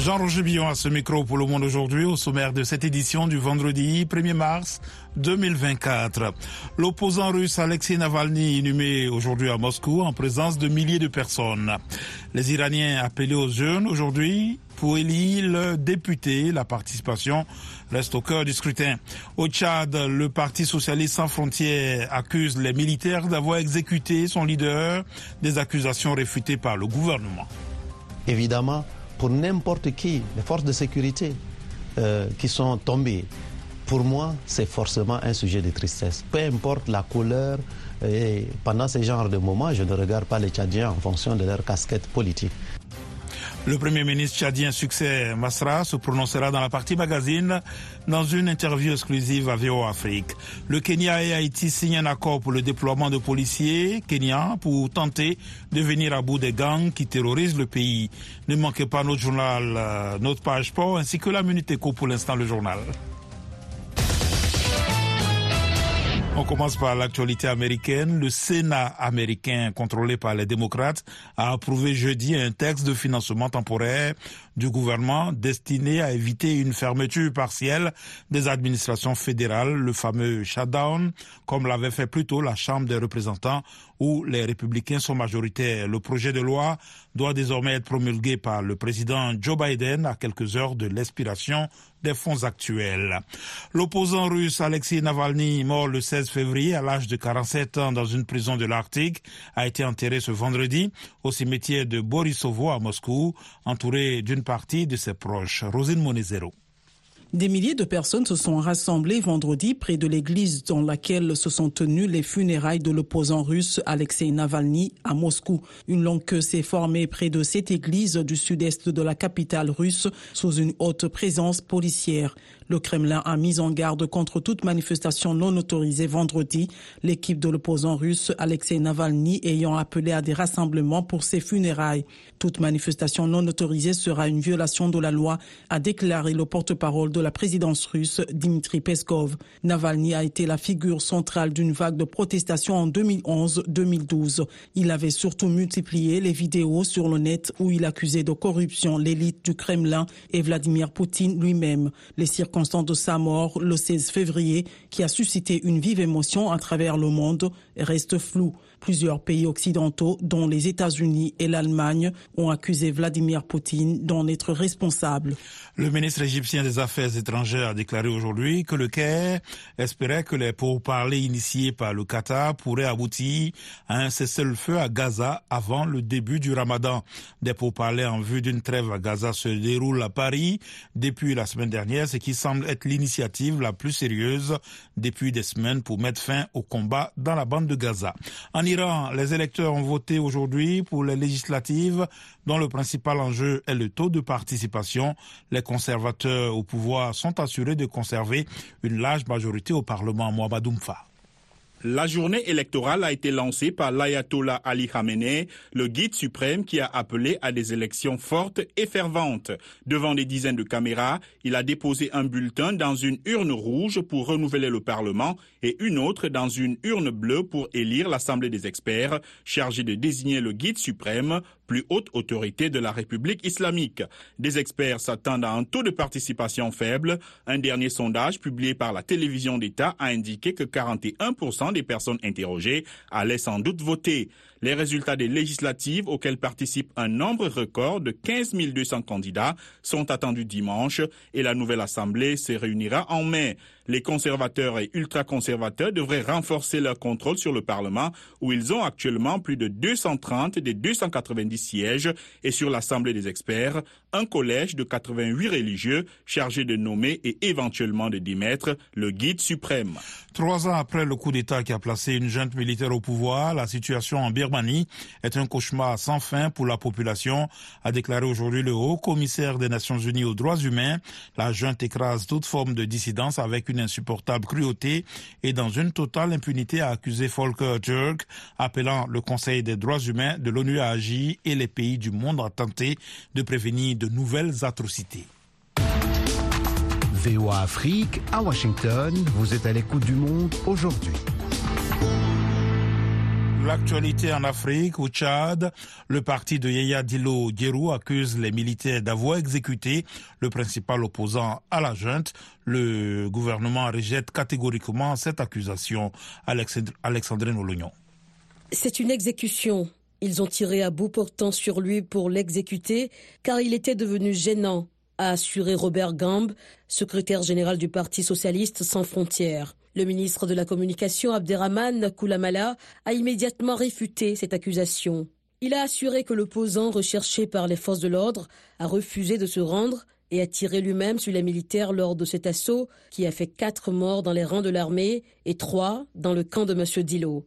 Jean-Roger Billon à ce micro pour le monde aujourd'hui au sommaire de cette édition du vendredi 1er mars 2024. L'opposant russe Alexei Navalny inhumé aujourd'hui à Moscou en présence de milliers de personnes. Les Iraniens appelés aux jeunes aujourd'hui pour élire le député. La participation reste au cœur du scrutin. Au Tchad, le Parti socialiste sans frontières accuse les militaires d'avoir exécuté son leader, des accusations réfutées par le gouvernement. Évidemment, pour n'importe qui, les forces de sécurité euh, qui sont tombées, pour moi, c'est forcément un sujet de tristesse. Peu importe la couleur, et pendant ce genre de moments, je ne regarde pas les Tchadiens en fonction de leur casquette politique. Le Premier ministre tchadien Succès Masra se prononcera dans la partie magazine dans une interview exclusive à VO Afrique. Le Kenya et Haïti signent un accord pour le déploiement de policiers kenyans pour tenter de venir à bout des gangs qui terrorisent le pays. Ne manquez pas notre journal, euh, notre page sport ainsi que la Minute Éco pour l'instant le journal. On commence par l'actualité américaine. Le Sénat américain, contrôlé par les démocrates, a approuvé jeudi un texte de financement temporaire du gouvernement destiné à éviter une fermeture partielle des administrations fédérales, le fameux shutdown, comme l'avait fait plus tôt la Chambre des représentants où les républicains sont majoritaires. Le projet de loi doit désormais être promulgué par le président Joe Biden à quelques heures de l'expiration des fonds actuels. L'opposant russe Alexei Navalny, mort le 16 février à l'âge de 47 ans dans une prison de l'Arctique, a été enterré ce vendredi au cimetière de Borisovo à Moscou, entouré d'une partie de ses proches. Rosine Monezero. Des milliers de personnes se sont rassemblées vendredi près de l'église dans laquelle se sont tenues les funérailles de l'opposant russe Alexei Navalny à Moscou. Une longue queue s'est formée près de cette église du sud-est de la capitale russe sous une haute présence policière. Le Kremlin a mis en garde contre toute manifestation non autorisée vendredi, l'équipe de l'opposant russe Alexei Navalny ayant appelé à des rassemblements pour ses funérailles. Toute manifestation non autorisée sera une violation de la loi, a déclaré le porte-parole de la présidence russe Dmitri Peskov. Navalny a été la figure centrale d'une vague de protestations en 2011-2012. Il avait surtout multiplié les vidéos sur le net où il accusait de corruption l'élite du Kremlin et Vladimir Poutine lui-même. De sa mort le 16 février, qui a suscité une vive émotion à travers le monde, reste floue. Plusieurs pays occidentaux, dont les États-Unis et l'Allemagne, ont accusé Vladimir Poutine d'en être responsable. Le ministre égyptien des Affaires étrangères a déclaré aujourd'hui que le Caire espérait que les pourparlers initiés par le Qatar pourraient aboutir à un cessez-le-feu à Gaza avant le début du Ramadan. Des pourparlers en vue d'une trêve à Gaza se déroulent à Paris depuis la semaine dernière, ce qui semble être l'initiative la plus sérieuse depuis des semaines pour mettre fin au combat dans la bande de Gaza. Les électeurs ont voté aujourd'hui pour les législatives dont le principal enjeu est le taux de participation. Les conservateurs au pouvoir sont assurés de conserver une large majorité au Parlement. Mohamed la journée électorale a été lancée par l'ayatollah Ali Khamenei, le guide suprême qui a appelé à des élections fortes et ferventes. Devant des dizaines de caméras, il a déposé un bulletin dans une urne rouge pour renouveler le Parlement et une autre dans une urne bleue pour élire l'Assemblée des experts, chargée de désigner le guide suprême, plus haute autorité de la République islamique. Des experts s'attendent à un taux de participation faible. Un dernier sondage publié par la télévision d'État a indiqué que 41% des personnes interrogées allaient sans doute voter. Les résultats des législatives auxquelles participe un nombre record de 15 200 candidats sont attendus dimanche et la nouvelle Assemblée se réunira en mai. Les conservateurs et ultra-conservateurs devraient renforcer leur contrôle sur le Parlement où ils ont actuellement plus de 230 des 290 sièges et sur l'Assemblée des experts, un collège de 88 religieux chargé de nommer et éventuellement de démettre le guide suprême. Trois ans après le coup d'État qui a placé une junte militaire au pouvoir, la situation en Birmanie est un cauchemar sans fin pour la population, a déclaré aujourd'hui le haut commissaire des Nations Unies aux droits humains. La junte écrase toute forme de dissidence avec une insupportable cruauté et dans une totale impunité a accusé Volker Turk, appelant le Conseil des droits humains de l'ONU à agir et les pays du monde à tenter de prévenir de nouvelles atrocités. VOA Afrique, à Washington, vous êtes à l'écoute du monde aujourd'hui. L'actualité en Afrique, au Tchad, le parti de Yaya Dilo Djerou accuse les militaires d'avoir exécuté le principal opposant à la junte. Le gouvernement rejette catégoriquement cette accusation. Alexandrine Olognon. C'est une exécution. Ils ont tiré à bout portant sur lui pour l'exécuter car il était devenu gênant, a assuré Robert Gambe, secrétaire général du Parti socialiste sans frontières. Le ministre de la Communication, Abderrahman Koulamala, a immédiatement réfuté cette accusation. Il a assuré que l'opposant recherché par les forces de l'ordre a refusé de se rendre et a tiré lui-même sur les militaires lors de cet assaut qui a fait quatre morts dans les rangs de l'armée et trois dans le camp de M. Dilo.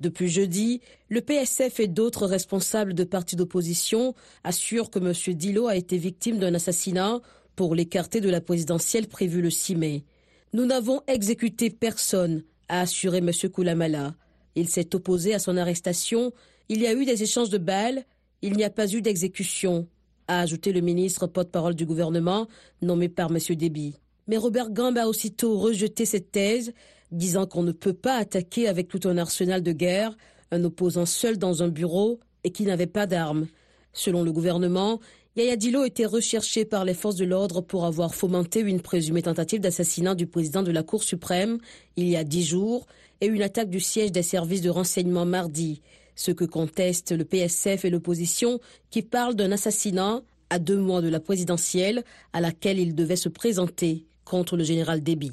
Depuis jeudi, le PSF et d'autres responsables de partis d'opposition assurent que M. Dilo a été victime d'un assassinat pour l'écarter de la présidentielle prévue le 6 mai. Nous n'avons exécuté personne, a assuré M. Koulamala. Il s'est opposé à son arrestation. Il y a eu des échanges de balles. Il n'y a pas eu d'exécution, a ajouté le ministre porte-parole du gouvernement, nommé par M. Déby. Mais Robert Gambe a aussitôt rejeté cette thèse, disant qu'on ne peut pas attaquer avec tout un arsenal de guerre un opposant seul dans un bureau et qui n'avait pas d'armes. Selon le gouvernement, Yaya Dilo était recherché par les forces de l'ordre pour avoir fomenté une présumée tentative d'assassinat du président de la Cour suprême il y a dix jours et une attaque du siège des services de renseignement mardi, ce que contestent le PSF et l'opposition qui parlent d'un assassinat à deux mois de la présidentielle à laquelle il devait se présenter contre le général Déby.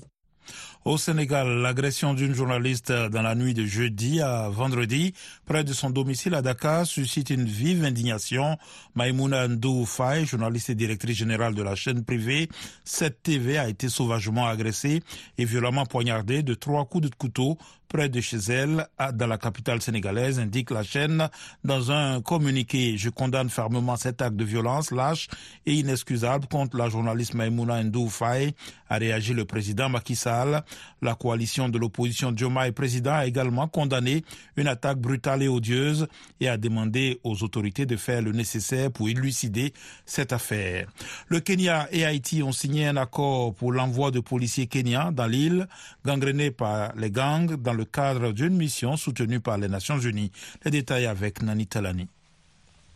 Au Sénégal, l'agression d'une journaliste dans la nuit de jeudi à vendredi près de son domicile à Dakar suscite une vive indignation. Maïmouna Ndou Faye, journaliste et directrice générale de la chaîne privée 7TV, a été sauvagement agressée et violemment poignardée de trois coups de couteau près de chez elle, dans la capitale sénégalaise, indique la chaîne dans un communiqué. Je condamne fermement cet acte de violence lâche et inexcusable contre la journaliste Maïmouna Ndou Faye, a réagi le président Macky Sall. La coalition de l'opposition Diomaye président a également condamné une attaque brutale et odieuse et a demandé aux autorités de faire le nécessaire pour élucider cette affaire. Le Kenya et Haïti ont signé un accord pour l'envoi de policiers kenyans dans l'île, gangrénée par les gangs dans le cadre d'une mission soutenue par les Nations Unies. Les détails avec Nani Talani.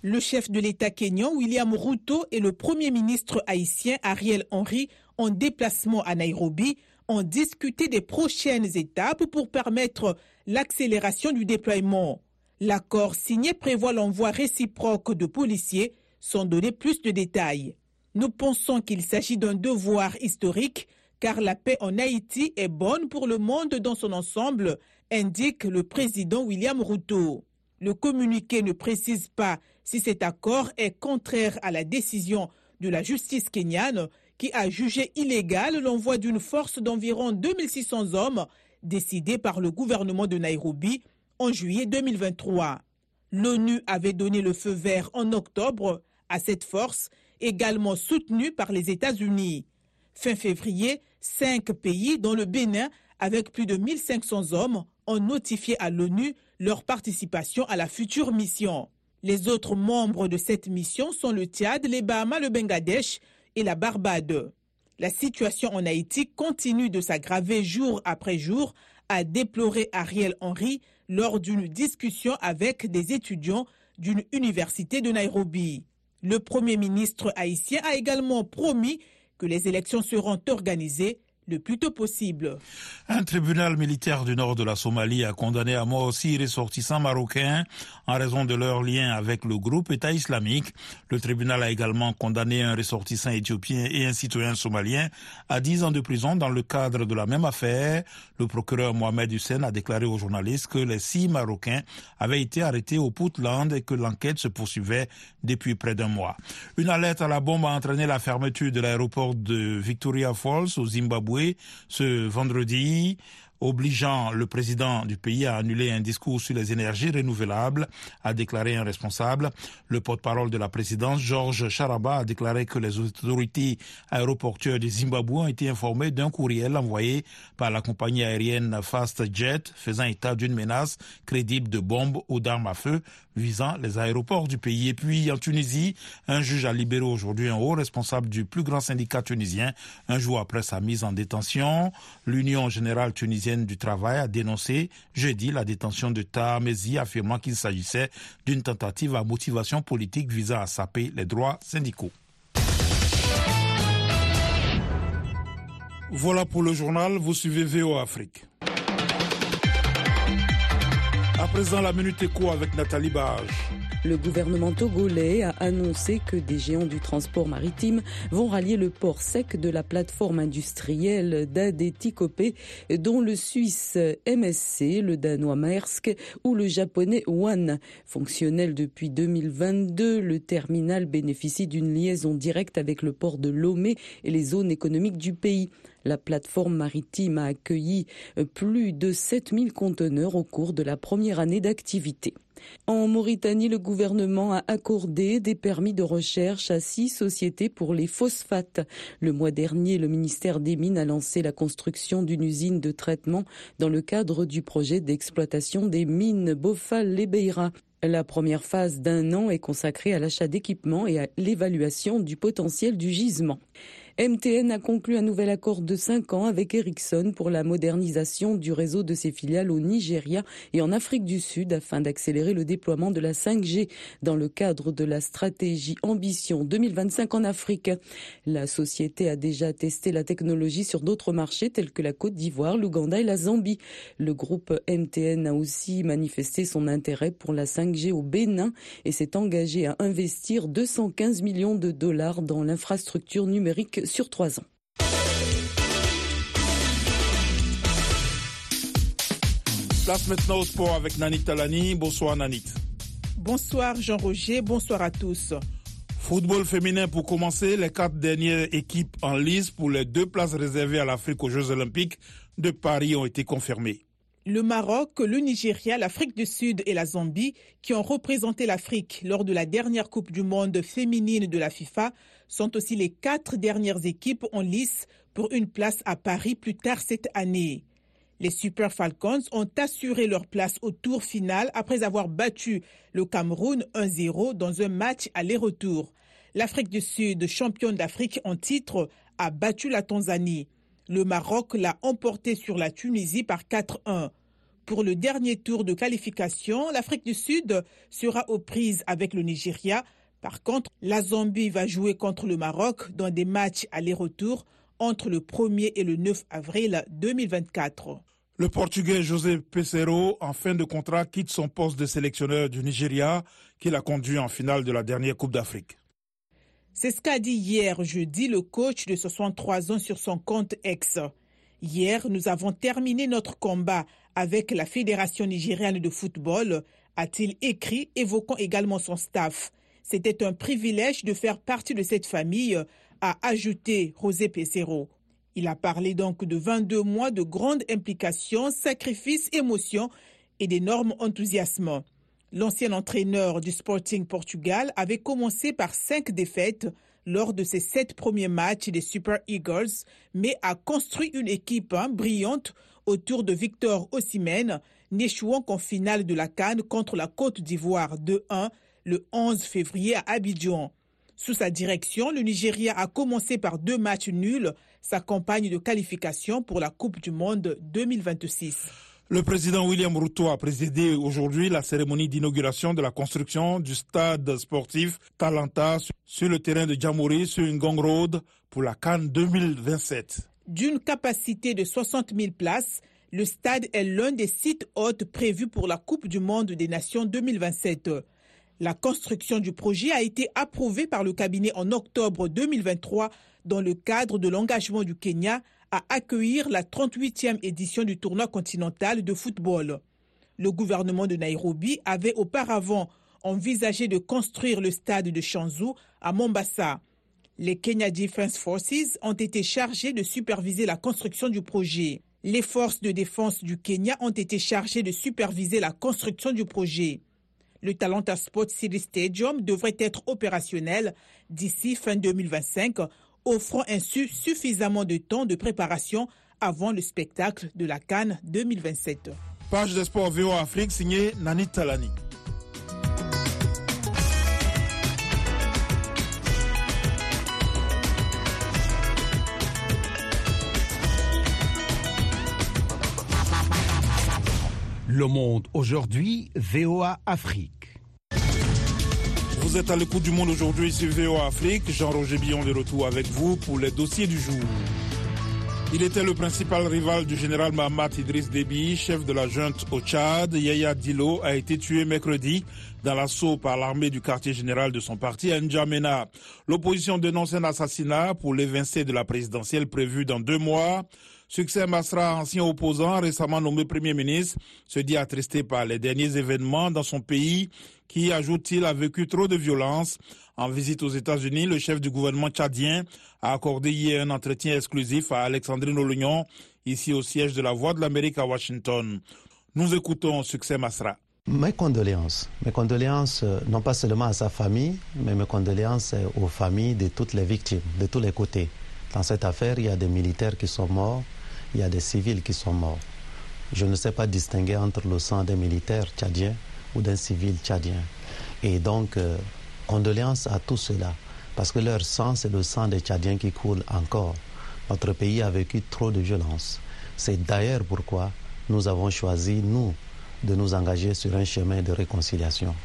Le chef de l'État kényan, William Ruto, et le Premier ministre haïtien, Ariel Henry, en déplacement à Nairobi, ont discuté des prochaines étapes pour permettre l'accélération du déploiement. L'accord signé prévoit l'envoi réciproque de policiers sans donner plus de détails. Nous pensons qu'il s'agit d'un devoir historique car la paix en Haïti est bonne pour le monde dans son ensemble, indique le président William Ruto. Le communiqué ne précise pas si cet accord est contraire à la décision de la justice kenyane qui a jugé illégal l'envoi d'une force d'environ 2600 hommes décidée par le gouvernement de Nairobi en juillet 2023. L'ONU avait donné le feu vert en octobre à cette force, également soutenue par les États-Unis. Fin février, cinq pays, dont le Bénin, avec plus de 1500 hommes, ont notifié à l'ONU leur participation à la future mission. Les autres membres de cette mission sont le Tchad, les Bahamas, le Bangladesh et la Barbade. La situation en Haïti continue de s'aggraver jour après jour, a déploré Ariel Henry lors d'une discussion avec des étudiants d'une université de Nairobi. Le Premier ministre haïtien a également promis que les élections seront organisées le plus tôt possible. Un tribunal militaire du nord de la Somalie a condamné à mort six ressortissants marocains en raison de leur lien avec le groupe État islamique. Le tribunal a également condamné un ressortissant éthiopien et un citoyen somalien à 10 ans de prison dans le cadre de la même affaire. Le procureur Mohamed Hussein a déclaré aux journalistes que les six Marocains avaient été arrêtés au Puntland et que l'enquête se poursuivait depuis près d'un mois. Une alerte à la bombe a entraîné la fermeture de l'aéroport de Victoria Falls au Zimbabwe ce vendredi obligeant le président du pays à annuler un discours sur les énergies renouvelables, a déclaré un responsable. Le porte-parole de la présidence, Georges Charaba, a déclaré que les autorités aéroportuaires du Zimbabwe ont été informées d'un courriel envoyé par la compagnie aérienne FastJet faisant état d'une menace crédible de bombes ou d'armes à feu visant les aéroports du pays. Et puis en Tunisie, un juge a libéré aujourd'hui un haut responsable du plus grand syndicat tunisien un jour après sa mise en détention. L'Union générale tunisienne du travail a dénoncé jeudi la détention de Tamezi, affirmant qu'il s'agissait d'une tentative à motivation politique visant à saper les droits syndicaux. Voilà pour le journal, vous suivez VO Afrique. Le gouvernement togolais a annoncé que des géants du transport maritime vont rallier le port sec de la plateforme industrielle d'Adetikopé, dont le Suisse MSC, le danois Maersk ou le japonais One. Fonctionnel depuis 2022, le terminal bénéficie d'une liaison directe avec le port de Lomé et les zones économiques du pays. La plateforme maritime a accueilli plus de 7000 conteneurs au cours de la première année d'activité. En Mauritanie, le gouvernement a accordé des permis de recherche à six sociétés pour les phosphates. Le mois dernier, le ministère des Mines a lancé la construction d'une usine de traitement dans le cadre du projet d'exploitation des mines Bofal-Lebeira. La première phase d'un an est consacrée à l'achat d'équipements et à l'évaluation du potentiel du gisement. MTN a conclu un nouvel accord de 5 ans avec Ericsson pour la modernisation du réseau de ses filiales au Nigeria et en Afrique du Sud afin d'accélérer le déploiement de la 5G dans le cadre de la stratégie Ambition 2025 en Afrique. La société a déjà testé la technologie sur d'autres marchés tels que la Côte d'Ivoire, l'Ouganda et la Zambie. Le groupe MTN a aussi manifesté son intérêt pour la 5G au Bénin et s'est engagé à investir 215 millions de dollars dans l'infrastructure numérique sur trois ans. Place maintenant au sport avec Nanit Talani. Bonsoir Nanit. Bonsoir Jean-Roger, bonsoir à tous. Football féminin pour commencer, les quatre dernières équipes en lice pour les deux places réservées à l'Afrique aux Jeux olympiques de Paris ont été confirmées. Le Maroc, le Nigeria, l'Afrique du Sud et la Zambie, qui ont représenté l'Afrique lors de la dernière Coupe du Monde féminine de la FIFA, sont aussi les quatre dernières équipes en lice pour une place à Paris plus tard cette année. Les Super Falcons ont assuré leur place au tour final après avoir battu le Cameroun 1-0 dans un match aller-retour. L'Afrique du Sud, championne d'Afrique en titre, a battu la Tanzanie. Le Maroc l'a emporté sur la Tunisie par 4-1. Pour le dernier tour de qualification, l'Afrique du Sud sera aux prises avec le Nigeria. Par contre, la Zambie va jouer contre le Maroc dans des matchs aller-retour entre le 1er et le 9 avril 2024. Le Portugais José Pesero, en fin de contrat, quitte son poste de sélectionneur du Nigeria, qu'il a conduit en finale de la dernière Coupe d'Afrique. C'est ce qu'a dit hier jeudi le coach de 63 ans sur son compte ex. Hier, nous avons terminé notre combat avec la Fédération nigériane de football, a-t-il écrit, évoquant également son staff. C'était un privilège de faire partie de cette famille, a ajouté José Pesero. Il a parlé donc de 22 mois de grandes implications, sacrifices, émotions et d'énormes enthousiasmes. L'ancien entraîneur du Sporting Portugal avait commencé par cinq défaites lors de ses sept premiers matchs des Super Eagles, mais a construit une équipe hein, brillante autour de Victor Osimhen, n'échouant qu'en finale de la Cannes contre la Côte d'Ivoire 2-1 le 11 février à Abidjan. Sous sa direction, le Nigeria a commencé par deux matchs nuls, sa campagne de qualification pour la Coupe du Monde 2026. Le président William Ruto a présidé aujourd'hui la cérémonie d'inauguration de la construction du stade sportif Talanta sur le terrain de Jamori sur une Gong Road pour la Cannes 2027. D'une capacité de 60 000 places, le stade est l'un des sites hôtes prévus pour la Coupe du Monde des Nations 2027. La construction du projet a été approuvée par le cabinet en octobre 2023 dans le cadre de l'engagement du Kenya à accueillir la 38e édition du tournoi continental de football. Le gouvernement de Nairobi avait auparavant envisagé de construire le stade de Shanzu à Mombasa. Les Kenya Defense Forces ont été chargés de superviser la construction du projet. Les forces de défense du Kenya ont été chargées de superviser la construction du projet. Le Talenta Sport City Stadium devrait être opérationnel d'ici fin 2025 offrant ainsi suffisamment de temps de préparation avant le spectacle de la Cannes 2027. Page de sport VO Afrique signée Nani Talani. Le Monde aujourd'hui, VOA Afrique. Vous êtes à l'écoute du Monde aujourd'hui sur VOA Afrique. Jean-Roger Billon de retour avec vous pour les dossiers du jour. Il était le principal rival du général Mahamat Idriss Déby, chef de la junte au Tchad. Yaya Dilo a été tué mercredi dans l'assaut par l'armée du quartier général de son parti à N'Djamena. L'opposition dénonce un assassinat pour l'évincé de la présidentielle prévue dans deux mois. Succès Masra, ancien opposant, récemment nommé Premier ministre, se dit attristé par les derniers événements dans son pays qui, ajoute-t-il, a vécu trop de violence. En visite aux États-Unis, le chef du gouvernement tchadien a accordé hier un entretien exclusif à Alexandrine Olognon, ici au siège de la Voix de l'Amérique à Washington. Nous écoutons Succès Masra. Mes condoléances. Mes condoléances, euh, non pas seulement à sa famille, mais mes condoléances euh, aux familles de toutes les victimes, de tous les côtés. Dans cette affaire, il y a des militaires qui sont morts, il y a des civils qui sont morts. Je ne sais pas distinguer entre le sang des militaires tchadiens ou d'un civil tchadien. Et donc, euh, condoléances à tous ceux-là, parce que leur sang, c'est le sang des Tchadiens qui coule encore. Notre pays a vécu trop de violence. C'est d'ailleurs pourquoi nous avons choisi, nous, de nous engager sur un chemin de réconciliation.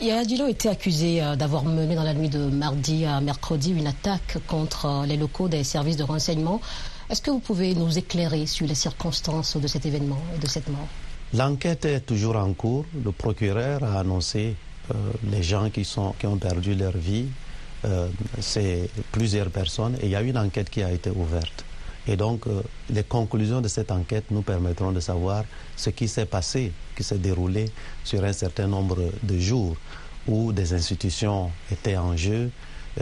Yaya Dilo était accusé euh, d'avoir mené dans la nuit de mardi à mercredi une attaque contre euh, les locaux des services de renseignement. Est-ce que vous pouvez nous éclairer sur les circonstances de cet événement et de cette mort? L'enquête est toujours en cours. Le procureur a annoncé euh, les gens qui, ont perdu leur vie. C'est plusieurs personnes et il y a une enquête qui a été ouverte. Et donc, euh, les conclusions de cette enquête nous permettront de savoir ce qui s'est passé, qui s'est déroulé sur un certain nombre de jours où des institutions étaient en jeu,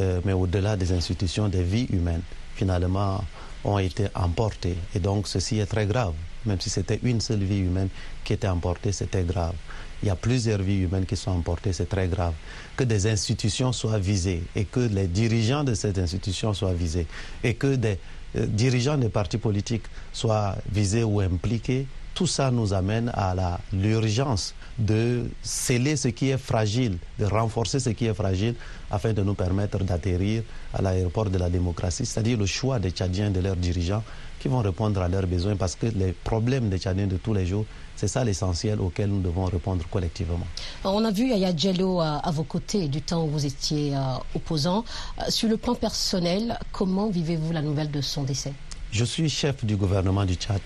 euh, mais au-delà des institutions, des vies humaines, finalement, ont été emportées. Et donc, ceci est très grave. Même si c'était une seule vie humaine qui était emportée, c'était grave. Il y a plusieurs vies humaines qui sont emportées, c'est très grave. Que des institutions soient visées et que les dirigeants de ces institutions soient visés et que des euh, dirigeants des partis politiques soient visés ou impliqués, tout ça nous amène à l'urgence de sceller ce qui est fragile, de renforcer ce qui est fragile afin de nous permettre d'atterrir à l'aéroport de la démocratie, c'est-à-dire le choix des Tchadiens, de leurs dirigeants qui vont répondre à leurs besoins parce que les problèmes des Tchadiens de tous les jours c'est ça l'essentiel auquel nous devons répondre collectivement. On a vu Yaya Diallo à, vos côtés du temps où vous étiez euh, opposant. Euh, sur le plan personnel, comment vivez-vous la nouvelle de son décès? Je suis chef du gouvernement du Tchad.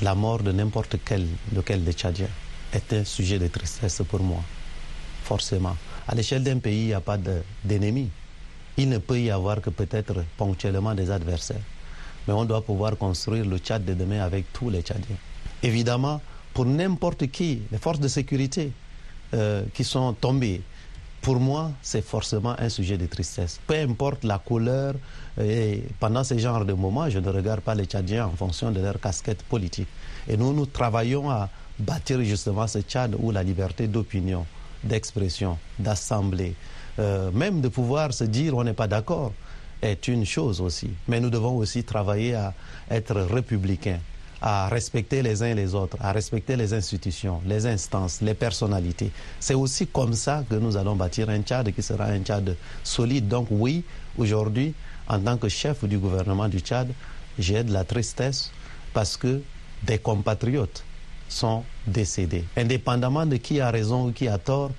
La mort de n'importe quel, lequel des Tchadiens est un sujet de tristesse pour moi, forcément. À l'échelle d'un pays, il n'y a pas d'ennemis. Il ne peut y avoir que peut-être ponctuellement des adversaires. Mais on doit pouvoir construire le Tchad de demain avec tous les Tchadiens. Évidemment, pour n'importe qui, les forces de sécurité euh, qui sont tombées, pour moi, c'est forcément un sujet de tristesse. Peu importe la couleur, et pendant ce genre de moments, je ne regarde pas les Tchadiens en fonction de leur casquette politique. Et nous, nous travaillons à bâtir justement ce Tchad où la liberté d'opinion, d'expression, d'assemblée, euh, même de pouvoir se dire on n'est pas d'accord, est une chose aussi. Mais nous devons aussi travailler à être républicains à respecter les uns les autres, à respecter les institutions, les instances, les personnalités. C'est aussi comme ça que nous allons bâtir un Tchad qui sera un Tchad solide. Donc oui, aujourd'hui, en tant que chef du gouvernement du Tchad, j'ai de la tristesse parce que des compatriotes sont décédés. Indépendamment de qui a raison ou qui a tort,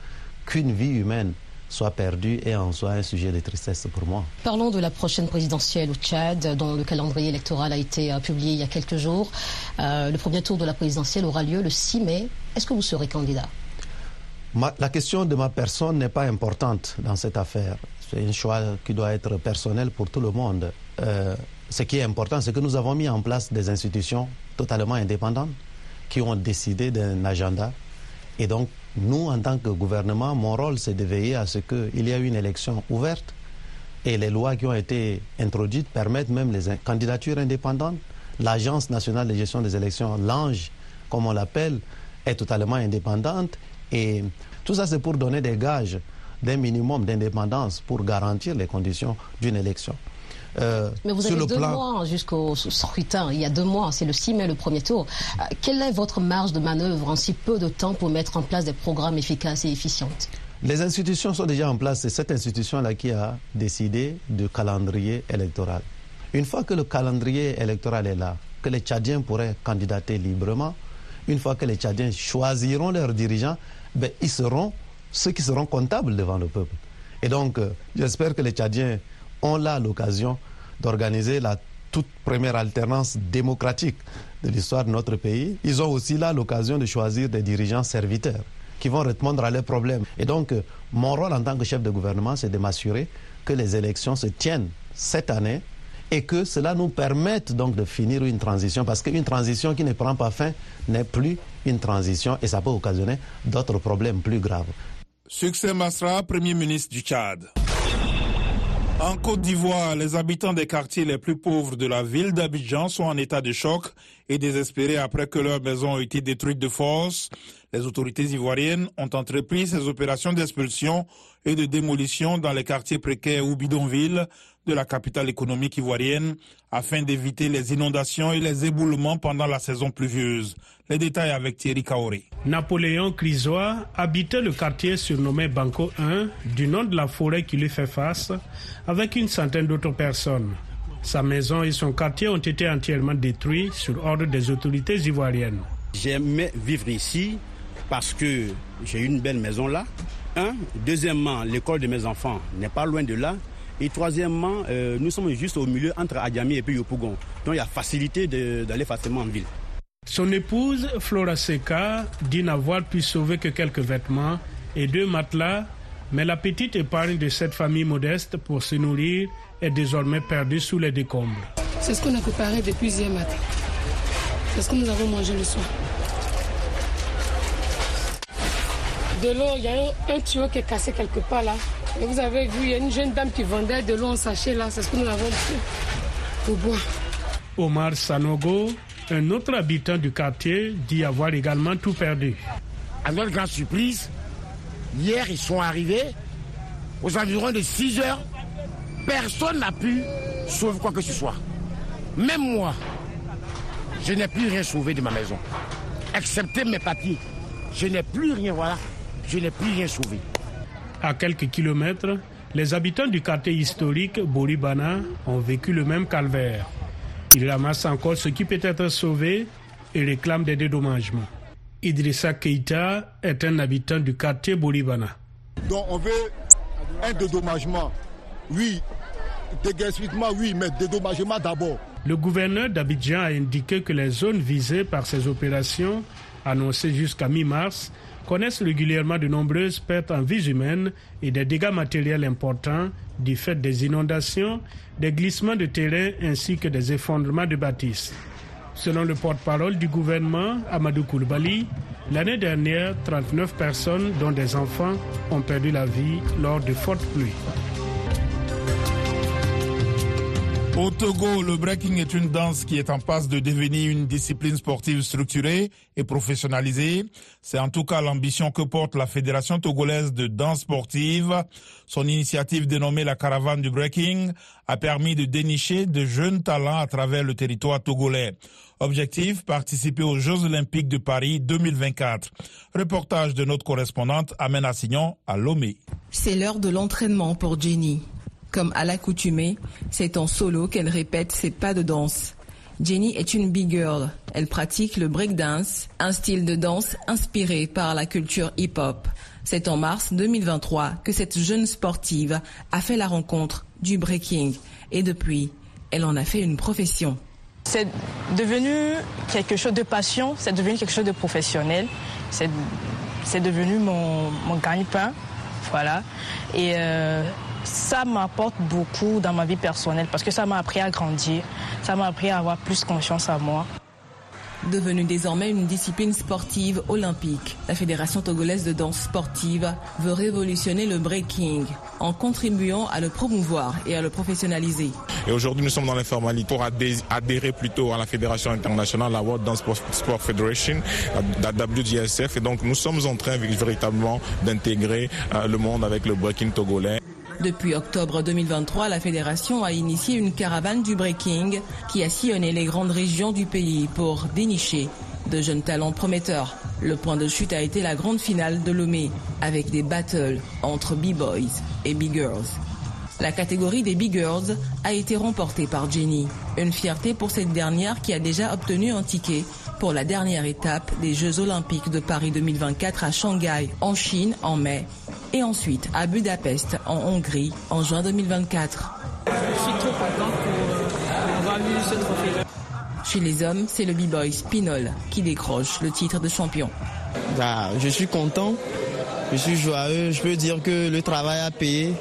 qu'une vie humaine soit perdu et en soit un sujet de tristesse pour moi. Parlons de la prochaine présidentielle au Tchad, dont le calendrier électoral a été euh, publié il y a quelques jours. Euh, le premier tour de la présidentielle aura lieu le 6 mai. Est-ce que vous serez candidat? La question de ma personne n'est pas importante dans cette affaire. C'est un choix qui doit être personnel pour tout le monde. Euh, ce qui est important, c'est que nous avons mis en place des institutions totalement indépendantes qui ont décidé d'un agenda. Et donc, nous, en tant que gouvernement, mon rôle, c'est de veiller à ce qu'il y ait une élection ouverte et les lois qui ont été introduites permettent même les candidatures indépendantes. L'Agence nationale de gestion des élections, l'ANGE, comme on l'appelle, est totalement indépendante et tout ça, c'est pour donner des gages d'un minimum d'indépendance pour garantir les conditions d'une élection. Euh, Mais vous avez deux mois jusqu'au scrutin. Il y a deux mois, c'est le 6 mai le premier tour. Euh, quelle est votre marge de manœuvre en si peu de temps pour mettre en place des programmes efficaces et efficients Les institutions sont déjà en place. C'est cette institution-là qui a décidé du calendrier électoral. Une fois que le calendrier électoral est là, que les Tchadiens pourraient candidater librement, une fois que les Tchadiens choisiront leurs dirigeants, ben, ils seront ceux qui seront comptables devant le peuple. Et donc, euh, j'espère que les Tchadiens ont là l'occasion d'organiser la toute première alternance démocratique de l'histoire de notre pays. Ils ont aussi là l'occasion de choisir des dirigeants serviteurs qui vont répondre à leurs problèmes. Et donc, euh, mon rôle en tant que chef de gouvernement, c'est de m'assurer que les élections se tiennent cette année et que cela nous permette donc de finir une transition, parce qu'une transition qui ne prend pas fin n'est plus une transition et ça peut occasionner d'autres problèmes plus graves. Succès Masra, Premier ministre du Tchad. En Côte d'Ivoire, les habitants des quartiers les plus pauvres de la ville d'Abidjan sont en état de choc et désespérés après que leurs maisons ont été détruites de force. Les autorités ivoiriennes ont entrepris ces opérations d'expulsion et de démolition dans les quartiers précaires ou bidonvilles de la capitale économique ivoirienne afin d'éviter les inondations et les éboulements pendant la saison pluvieuse. Les détails avec Thierry Kaoré. Napoléon Crisois habitait le quartier surnommé Banco 1 du nom de la forêt qui lui fait face avec une centaine d'autres personnes. Sa maison et son quartier ont été entièrement détruits sur ordre des autorités ivoiriennes. J'aimais vivre ici parce que j'ai une belle maison là. Un. Deuxièmement, l'école de mes enfants n'est pas loin de là. Et troisièmement, euh, nous sommes juste au milieu entre Adjami et puis Yopougon. Donc il y a facilité d'aller facilement en ville. Son épouse, Flora Seca, dit n'avoir pu sauver que quelques vêtements et deux matelas, mais la petite épargne de cette famille modeste pour se nourrir est désormais perdue sous les décombres. C'est ce qu'on a préparé depuis hier matin. C'est ce que nous avons mangé le soir. De l'eau, il y a un, tuyau qui est cassé quelque part là. Et vous avez vu, il y a une jeune dame qui vendait de l'eau en sachet là. C'est ce que nous avons pris pour boire. Omar Sanogo, un autre habitant du quartier, dit avoir également tout perdu. À notre grande surprise, hier ils sont arrivés aux environs de 6 heures. Personne n'a pu sauver quoi que ce soit. Même moi, je n'ai plus rien sauvé de ma maison, excepté mes papiers. Je n'ai plus rien, voilà. Je n'ai plus rien sauvé. À quelques kilomètres, les habitants du quartier historique Boribana ont vécu le même calvaire. Ils ramassent encore ce qui peut être sauvé et réclament des dédommagements. Idrissa Keita est un habitant du quartier Boribana. Donc on veut un dédommagement. Oui, déguerpissement, oui, mais dédommagement d'abord. Le gouverneur d'Abidjan a indiqué que les zones visées par ces opérations, annoncées jusqu'à mi-mars, connaissent régulièrement de nombreuses pertes en vies humaines et des dégâts matériels importants du fait des inondations, des glissements de terrain ainsi que des effondrements de bâtisses. Selon le porte-parole du gouvernement, Amadou Koulibaly, l'année dernière, 39 personnes, dont des enfants, ont perdu la vie lors de fortes pluies. Au Togo, le breaking est une danse qui est en passe de devenir une discipline sportive structurée et professionnalisée. C'est en tout cas l'ambition que porte la Fédération togolaise de danse sportive. Son initiative dénommée la caravane du breaking a permis de dénicher de jeunes talents à travers le territoire togolais. Objectif, participer aux Jeux olympiques de Paris 2024. Reportage de notre correspondante Amène Assignon à Lomé. C'est l'heure de l'entraînement pour Jenny. Comme à l'accoutumée, c'est en solo qu'elle répète ses pas de danse. Jenny est une big girl. Elle pratique le breakdance, un style de danse inspiré par la culture hip-hop. C'est en mars 2023 que cette jeune sportive a fait la rencontre du breaking et depuis, elle en a fait une profession. C'est devenu quelque chose de passion, c'est devenu quelque chose de professionnel, c'est devenu mon, mon gagne-pain, voilà. Et euh, ça m'apporte beaucoup dans ma vie personnelle parce que ça m'a appris à grandir, ça m'a appris à avoir plus confiance en moi. Devenue désormais une discipline sportive olympique, la Fédération togolaise de danse sportive veut révolutionner le breaking en contribuant à le promouvoir et à le professionnaliser. Et aujourd'hui, nous sommes dans l'informalité pour adhérer plutôt à la Fédération internationale, la World Dance Sport Federation, la WDSF. Et donc, nous sommes en train véritablement d'intégrer euh, le monde avec le breaking togolais. Depuis octobre 2023, la fédération a initié une caravane du breaking qui a sillonné les grandes régions du pays pour dénicher de jeunes talents prometteurs. Le point de chute a été la grande finale de Lomé avec des battles entre B-boys et B-girls. La catégorie des Big Girls a été remportée par Jenny. Une fierté pour cette dernière qui a déjà obtenu un ticket pour la dernière étape des Jeux olympiques de Paris 2024 à Shanghai, en Chine, en mai, et ensuite à Budapest, en Hongrie, en juin 2024. Je suis trop content pour avoir eu ce trophée. Chez les hommes, c'est le b-boy Spinol qui décroche le titre de champion. Bah, je suis content, je suis joyeux, je peux dire que le travail a payé.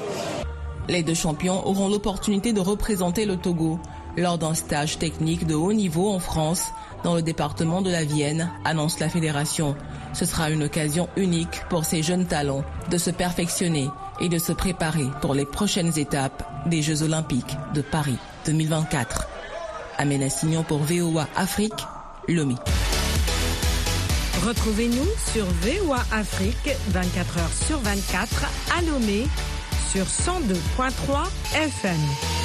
Les deux champions auront l'opportunité de représenter le Togo lors d'un stage technique de haut niveau en France, dans le département de la Vienne, annonce la fédération. Ce sera une occasion unique pour ces jeunes talents de se perfectionner et de se préparer pour les prochaines étapes des Jeux olympiques de Paris 2024. Amena Signon pour VOA Afrique, Lomi. Retrouvez-nous sur VOA Afrique 24 heures sur 24 à Lomé sur 102.3 FM.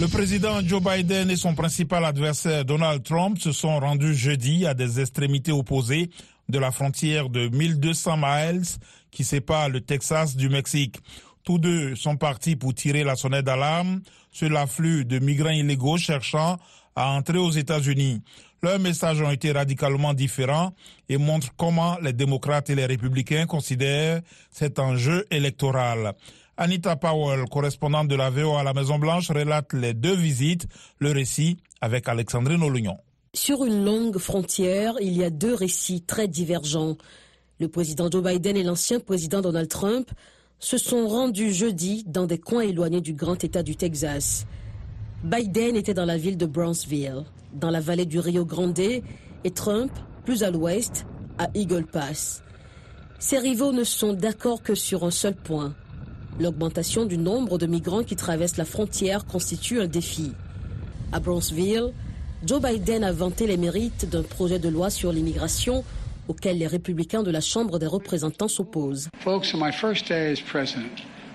Le président Joe Biden et son principal adversaire Donald Trump se sont rendus jeudi à des extrémités opposées de la frontière de 1200 miles qui sépare le Texas du Mexique. Tous deux sont partis pour tirer la sonnette d'alarme sur l'afflux de migrants illégaux cherchant à entrer aux États-Unis. Leurs messages ont été radicalement différents et montrent comment les démocrates et les républicains considèrent cet enjeu électoral. Anita Powell, correspondante de la VO à la Maison-Blanche, relate les deux visites, le récit avec Alexandrine Olignon. Sur une longue frontière, il y a deux récits très divergents. Le président Joe Biden et l'ancien président Donald Trump se sont rendus jeudi dans des coins éloignés du grand État du Texas. Biden était dans la ville de Brownsville, dans la vallée du Rio Grande, et Trump, plus à l'ouest, à Eagle Pass. Ces rivaux ne sont d'accord que sur un seul point. L'augmentation du nombre de migrants qui traversent la frontière constitue un défi. À Brownsville, Joe Biden a vanté les mérites d'un projet de loi sur l'immigration auquel les républicains de la Chambre des représentants s'opposent.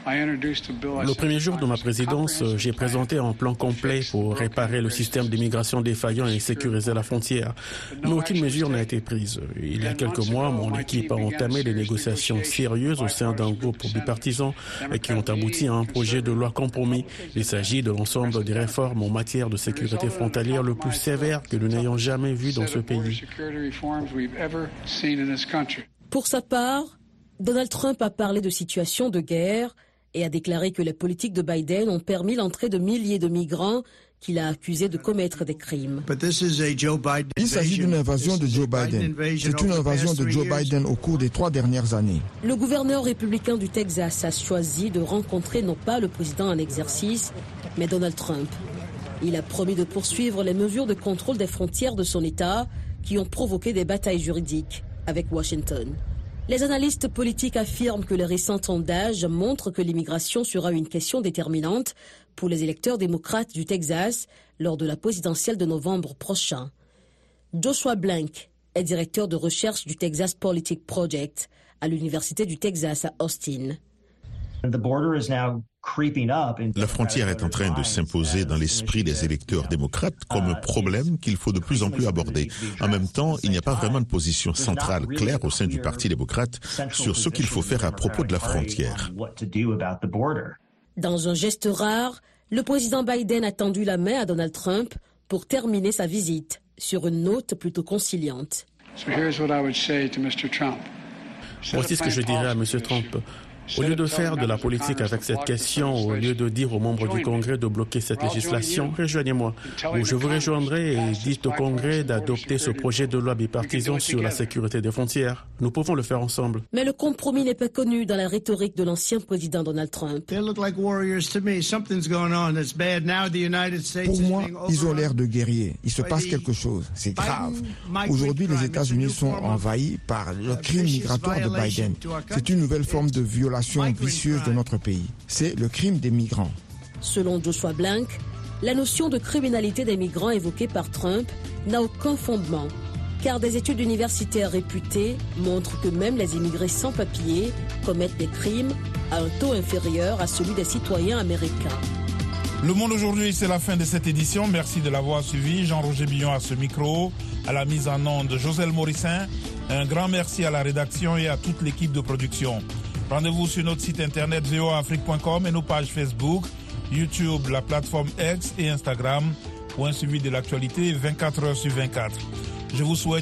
Le premier jour de ma présidence, j'ai présenté un plan complet pour réparer le système d'immigration défaillant et sécuriser la frontière. Mais aucune mesure n'a été prise. Il y a quelques mois, mon équipe a entamé des négociations sérieuses au sein d'un groupe bipartisan qui ont abouti à un projet de loi compromis. Il s'agit de l'ensemble des réformes en matière de sécurité frontalière le plus sévère que nous n'ayons jamais vu dans ce pays. Pour sa part, Donald Trump a parlé de situation de guerre et a déclaré que les politiques de Biden ont permis l'entrée de milliers de migrants qu'il a accusés de commettre des crimes. Il s'agit d'une invasion de Joe Biden. C'est une invasion de Joe Biden au cours des trois dernières années. Le gouverneur républicain du Texas a choisi de rencontrer non pas le président en exercice, mais Donald Trump. Il a promis de poursuivre les mesures de contrôle des frontières de son État qui ont provoqué des batailles juridiques avec Washington. Les analystes politiques affirment que les récents sondages montrent que l'immigration sera une question déterminante pour les électeurs démocrates du Texas lors de la présidentielle de novembre prochain. Joshua Blank est directeur de recherche du Texas Politic Project à l'Université du Texas à Austin. La frontière est en train de s'imposer dans l'esprit des électeurs démocrates comme un problème qu'il faut de plus en plus aborder. En même temps, il n'y a pas vraiment de position centrale claire au sein du Parti démocrate sur ce qu'il faut faire à propos de la frontière. Dans un geste rare, le président Biden a tendu la main à Donald Trump pour terminer sa visite sur une note plutôt conciliante. Voici ce que je dirais à M. Trump. Au lieu de faire de la politique avec cette question, au lieu de dire aux membres du Congrès de bloquer cette législation, rejoignez-moi. Ou je vous rejoindrai et dites au Congrès d'adopter ce projet de loi bipartisan sur la sécurité des frontières. Nous pouvons le faire ensemble. Mais le compromis n'est pas connu dans la rhétorique de l'ancien président Donald Trump. Pour moi, ils ont l'air de guerriers. Il se passe quelque chose. C'est grave. Aujourd'hui, les États-Unis sont envahis par le crime migratoire de Biden. C'est une nouvelle forme de violence vicieuse de notre pays. C'est le crime des migrants. Selon Joshua Blank, la notion de criminalité des migrants évoquée par Trump n'a aucun fondement, car des études universitaires réputées montrent que même les immigrés sans papier commettent des crimes à un taux inférieur à celui des citoyens américains. Le Monde aujourd'hui, c'est la fin de cette édition. Merci de l'avoir suivi. Jean-Roger Billon à ce micro, à la mise en onde de Joselle Morissin. Un grand merci à la rédaction et à toute l'équipe de production. Rendez-vous sur notre site internet voafrique.com et nos pages Facebook, YouTube, la plateforme X et Instagram. ou un suivi de l'actualité 24 heures sur 24. Je vous souhaite